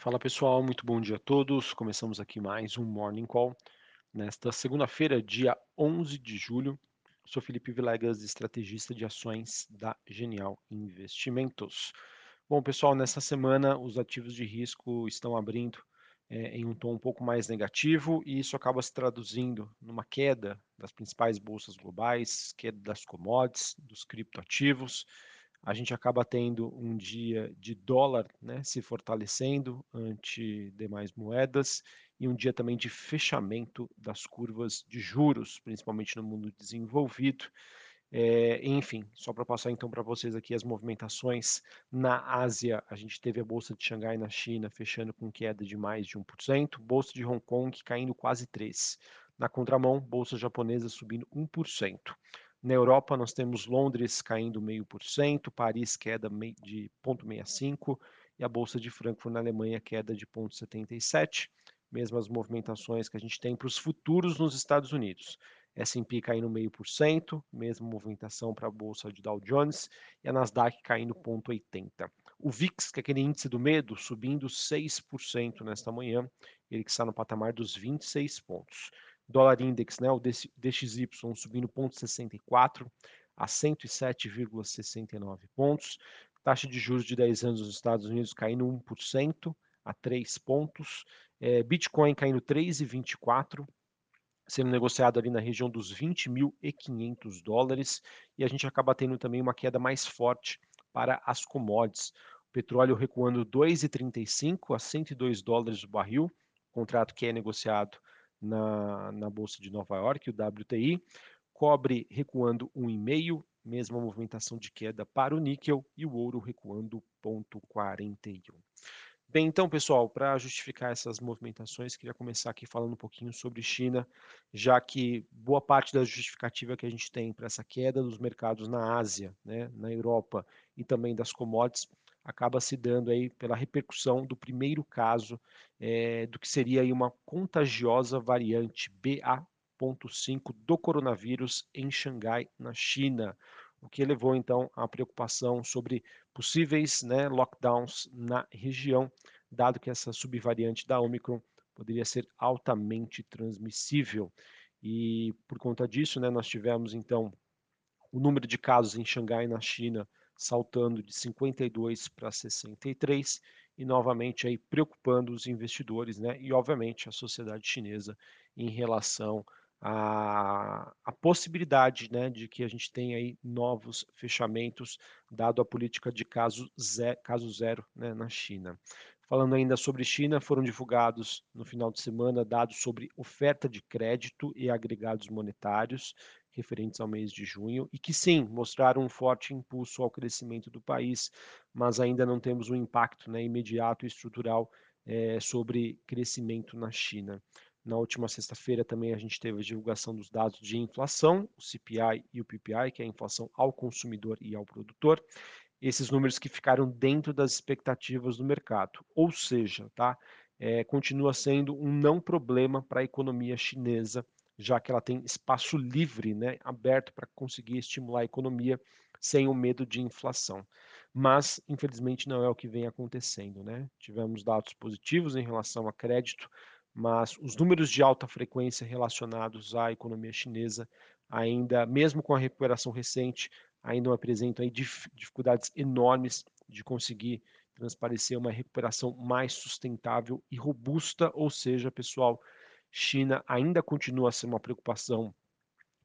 Fala pessoal, muito bom dia a todos. Começamos aqui mais um Morning Call nesta segunda-feira, dia 11 de julho. Sou Felipe Vilegas, estrategista de ações da Genial Investimentos. Bom, pessoal, nessa semana os ativos de risco estão abrindo é, em um tom um pouco mais negativo e isso acaba se traduzindo numa queda das principais bolsas globais, queda das commodities, dos criptoativos a gente acaba tendo um dia de dólar né, se fortalecendo ante demais moedas e um dia também de fechamento das curvas de juros, principalmente no mundo desenvolvido. É, enfim, só para passar então para vocês aqui as movimentações na Ásia, a gente teve a bolsa de Xangai na China fechando com queda de mais de 1%, bolsa de Hong Kong caindo quase 3%. Na contramão, bolsa japonesa subindo 1%. Na Europa, nós temos Londres caindo 0,5%, Paris queda de 0,65% e a Bolsa de Frankfurt na Alemanha queda de 0,77%. Mesmas movimentações que a gente tem para os futuros nos Estados Unidos. S&P caindo 0,5%, mesma movimentação para a Bolsa de Dow Jones e a Nasdaq caindo 0,80%. O VIX, que é aquele índice do medo, subindo 6% nesta manhã, ele que está no patamar dos 26 pontos dólar index, né, o DXY subindo 0,64 a 107,69 pontos, taxa de juros de 10 anos nos Estados Unidos caindo 1% a 3 pontos, é, Bitcoin caindo 3,24, sendo negociado ali na região dos 20.500 dólares, e a gente acaba tendo também uma queda mais forte para as commodities. O petróleo recuando 2,35 a 102 dólares o barril, contrato que é negociado na, na Bolsa de Nova York, o WTI, cobre recuando 1,5%, mesma movimentação de queda para o níquel e o ouro recuando 0,41. Bem, então, pessoal, para justificar essas movimentações, queria começar aqui falando um pouquinho sobre China, já que boa parte da justificativa que a gente tem para essa queda dos mercados na Ásia, né, na Europa e também das commodities acaba se dando aí pela repercussão do primeiro caso é, do que seria aí uma contagiosa variante BA.5 do coronavírus em Xangai, na China, o que levou então à preocupação sobre possíveis né, lockdowns na região, dado que essa subvariante da Omicron poderia ser altamente transmissível. E por conta disso, né, nós tivemos então o número de casos em Xangai, na China, saltando de 52 para 63 e novamente aí preocupando os investidores, né, e obviamente a sociedade chinesa em relação à, à possibilidade, né, de que a gente tenha aí novos fechamentos dado a política de caso zero, caso zero né, na China. Falando ainda sobre China, foram divulgados no final de semana dados sobre oferta de crédito e agregados monetários referentes ao mês de junho e que sim mostraram um forte impulso ao crescimento do país, mas ainda não temos um impacto né, imediato e estrutural é, sobre crescimento na China. Na última sexta-feira também a gente teve a divulgação dos dados de inflação, o CPI e o PPI, que é a inflação ao consumidor e ao produtor. Esses números que ficaram dentro das expectativas do mercado. Ou seja, tá, é, continua sendo um não problema para a economia chinesa já que ela tem espaço livre, né, aberto para conseguir estimular a economia sem o medo de inflação. Mas, infelizmente, não é o que vem acontecendo. Né? Tivemos dados positivos em relação a crédito, mas os números de alta frequência relacionados à economia chinesa ainda, mesmo com a recuperação recente, ainda apresentam dificuldades enormes de conseguir transparecer uma recuperação mais sustentável e robusta, ou seja, pessoal, China ainda continua a ser uma preocupação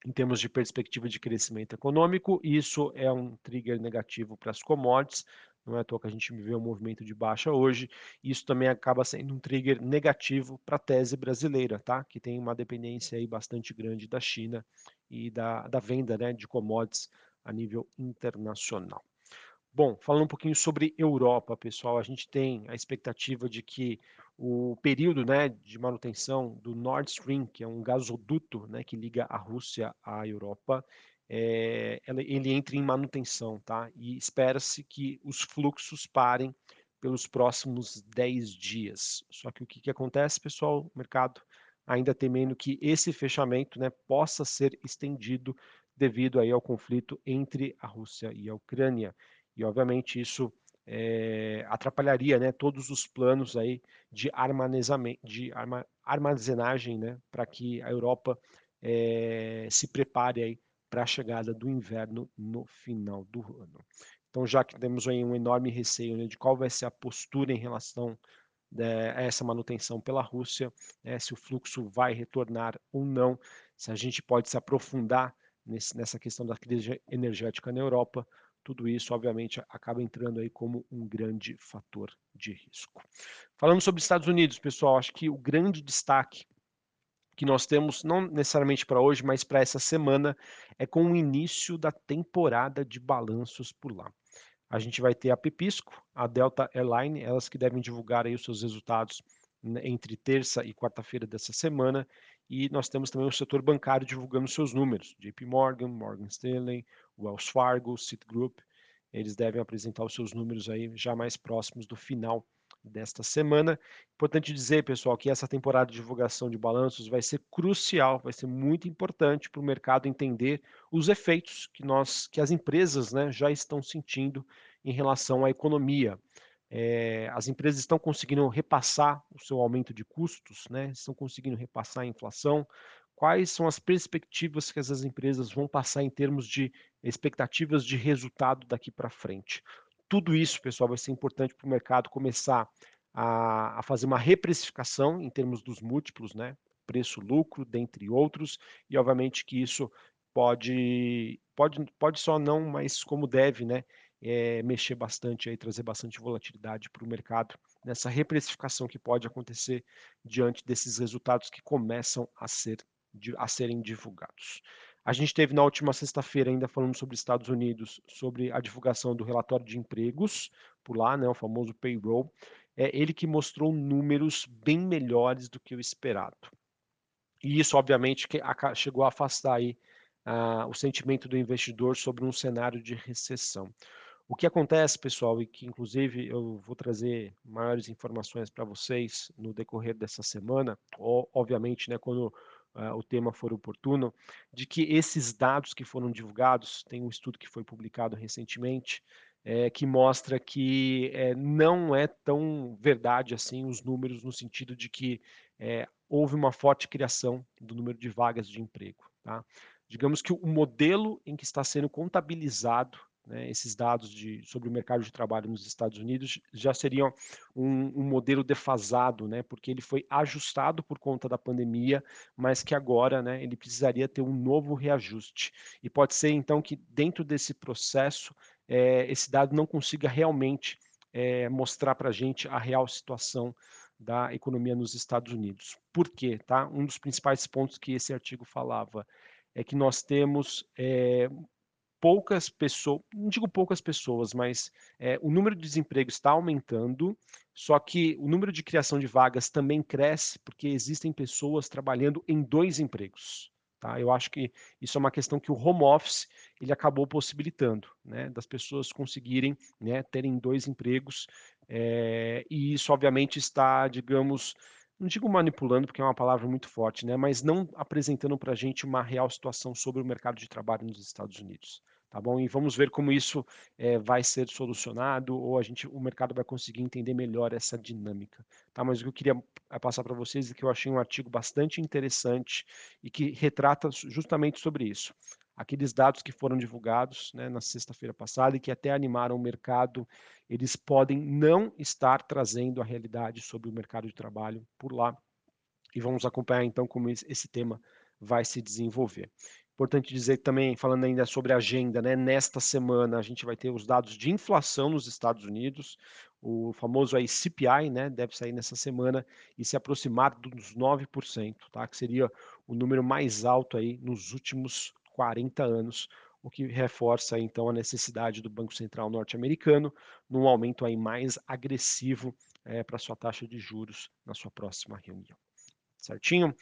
em termos de perspectiva de crescimento econômico, isso é um trigger negativo para as commodities, não é à toa que a gente vê um movimento de baixa hoje, isso também acaba sendo um trigger negativo para a tese brasileira, tá? que tem uma dependência aí bastante grande da China e da, da venda né, de commodities a nível internacional. Bom, falando um pouquinho sobre Europa, pessoal, a gente tem a expectativa de que o período né, de manutenção do Nord Stream, que é um gasoduto né, que liga a Rússia à Europa, é, ele entre em manutenção, tá? E espera-se que os fluxos parem pelos próximos 10 dias. Só que o que, que acontece, pessoal? O mercado ainda temendo que esse fechamento né, possa ser estendido devido aí ao conflito entre a Rússia e a Ucrânia. E, obviamente, isso é, atrapalharia né, todos os planos aí de, de armazenagem né, para que a Europa é, se prepare para a chegada do inverno no final do ano. Então, já que temos aí um enorme receio né, de qual vai ser a postura em relação né, a essa manutenção pela Rússia, né, se o fluxo vai retornar ou não, se a gente pode se aprofundar nesse, nessa questão da crise energética na Europa, tudo isso, obviamente, acaba entrando aí como um grande fator de risco. Falando sobre Estados Unidos, pessoal, acho que o grande destaque que nós temos, não necessariamente para hoje, mas para essa semana, é com o início da temporada de balanços por lá. A gente vai ter a Pepisco, a Delta Airline, elas que devem divulgar aí os seus resultados né, entre terça e quarta-feira dessa semana, e nós temos também o setor bancário divulgando seus números, JP Morgan, Morgan Stanley, Wells Fargo, Citigroup, eles devem apresentar os seus números aí já mais próximos do final desta semana. Importante dizer, pessoal, que essa temporada de divulgação de balanços vai ser crucial, vai ser muito importante para o mercado entender os efeitos que nós, que as empresas, né, já estão sentindo em relação à economia. É, as empresas estão conseguindo repassar o seu aumento de custos, né? Estão conseguindo repassar a inflação. Quais são as perspectivas que essas empresas vão passar em termos de expectativas de resultado daqui para frente? Tudo isso, pessoal, vai ser importante para o mercado começar a, a, fazer uma reprecificação em termos dos múltiplos, né? Preço-lucro, dentre outros, e obviamente que isso pode, pode, pode só não, mas como deve, né? É, mexer bastante, aí, trazer bastante volatilidade para o mercado, nessa reprecificação que pode acontecer diante desses resultados que começam a, ser, a serem divulgados. A gente teve na última sexta-feira, ainda falando sobre Estados Unidos, sobre a divulgação do relatório de empregos, por lá, né, o famoso payroll, é ele que mostrou números bem melhores do que o esperado. E isso, obviamente, que chegou a afastar aí, uh, o sentimento do investidor sobre um cenário de recessão. O que acontece, pessoal, e que inclusive eu vou trazer maiores informações para vocês no decorrer dessa semana, ou, obviamente, né, quando uh, o tema for oportuno, de que esses dados que foram divulgados, tem um estudo que foi publicado recentemente, é, que mostra que é, não é tão verdade assim os números no sentido de que é, houve uma forte criação do número de vagas de emprego. Tá? Digamos que o modelo em que está sendo contabilizado né, esses dados de, sobre o mercado de trabalho nos Estados Unidos já seriam um, um, modelo defasado, né, porque ele foi ajustado por conta da pandemia, mas que agora né, ele precisaria ter um novo reajuste. E pode ser então que dentro desse processo é, esse dado não consiga realmente é, mostrar para a gente a real situação da economia nos Estados Unidos. Por quê? Tá? Um dos principais pontos que esse artigo falava é que nós temos é, poucas pessoas, não digo poucas pessoas, mas é, o número de desemprego está aumentando, só que o número de criação de vagas também cresce porque existem pessoas trabalhando em dois empregos. Tá? Eu acho que isso é uma questão que o home office ele acabou possibilitando, né, das pessoas conseguirem né, terem dois empregos, é, e isso obviamente está, digamos, não digo manipulando, porque é uma palavra muito forte, né, mas não apresentando para a gente uma real situação sobre o mercado de trabalho nos Estados Unidos tá bom? E vamos ver como isso é, vai ser solucionado ou a gente, o mercado vai conseguir entender melhor essa dinâmica, tá? Mas o que eu queria eh, passar para vocês é que eu achei um artigo bastante interessante e que retrata justamente sobre isso. Aqueles dados que foram divulgados né, na sexta-feira passada e que até animaram o mercado, eles podem não estar trazendo a realidade sobre o mercado de trabalho por lá. E vamos acompanhar então como esse tema vai se desenvolver. Importante dizer também, falando ainda sobre a agenda, né? Nesta semana a gente vai ter os dados de inflação nos Estados Unidos, o famoso aí CPI, né? Deve sair nessa semana e se aproximar dos 9%, tá? Que seria o número mais alto aí nos últimos 40 anos, o que reforça então a necessidade do Banco Central norte-americano num aumento aí mais agressivo é, para sua taxa de juros na sua próxima reunião. Certinho?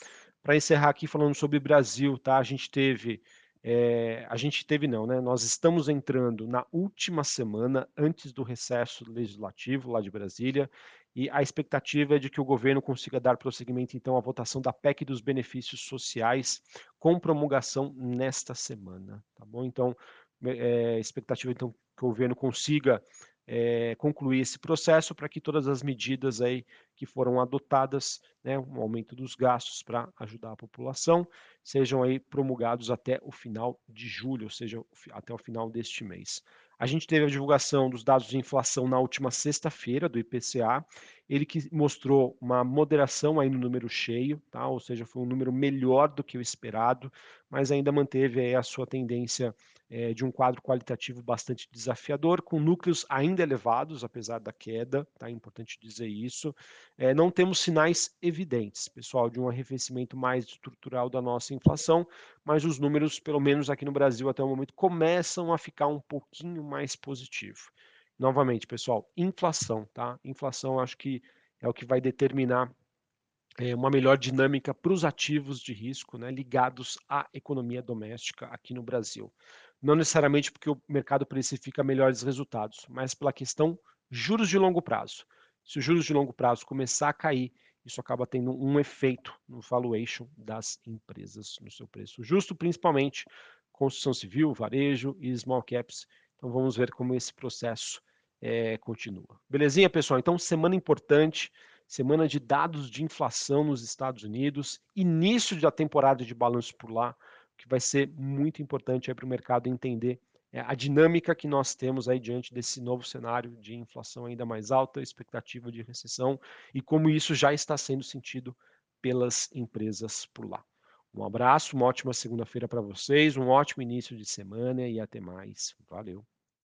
Para encerrar aqui falando sobre Brasil, tá? A gente teve, é, a gente teve não, né? Nós estamos entrando na última semana antes do recesso legislativo lá de Brasília e a expectativa é de que o governo consiga dar prosseguimento então à votação da PEC dos benefícios sociais com promulgação nesta semana, tá bom? Então, é, expectativa então que o governo consiga é, concluir esse processo para que todas as medidas aí que foram adotadas, né, um aumento dos gastos para ajudar a população, sejam aí promulgados até o final de julho, ou seja, até o final deste mês. A gente teve a divulgação dos dados de inflação na última sexta-feira, do IPCA, ele que mostrou uma moderação aí no número cheio, tá? ou seja, foi um número melhor do que o esperado, mas ainda manteve aí a sua tendência é, de um quadro qualitativo bastante desafiador, com núcleos ainda elevados, apesar da queda, tá? É importante dizer isso. É, não temos sinais evidentes, pessoal, de um arrefecimento mais estrutural da nossa inflação, mas os números, pelo menos aqui no Brasil até o momento, começam a ficar um pouquinho mais positivo. Novamente, pessoal, inflação, tá? Inflação acho que é o que vai determinar é, uma melhor dinâmica para os ativos de risco né, ligados à economia doméstica aqui no Brasil não necessariamente porque o mercado precifica melhores resultados, mas pela questão juros de longo prazo. Se os juros de longo prazo começar a cair, isso acaba tendo um efeito no valuation das empresas, no seu preço justo, principalmente construção civil, varejo e small caps. Então vamos ver como esse processo é, continua. Belezinha, pessoal? Então, semana importante, semana de dados de inflação nos Estados Unidos, início da temporada de balanço por lá que vai ser muito importante para o mercado entender é, a dinâmica que nós temos aí diante desse novo cenário de inflação ainda mais alta, expectativa de recessão e como isso já está sendo sentido pelas empresas por lá. Um abraço, uma ótima segunda-feira para vocês, um ótimo início de semana e até mais. Valeu!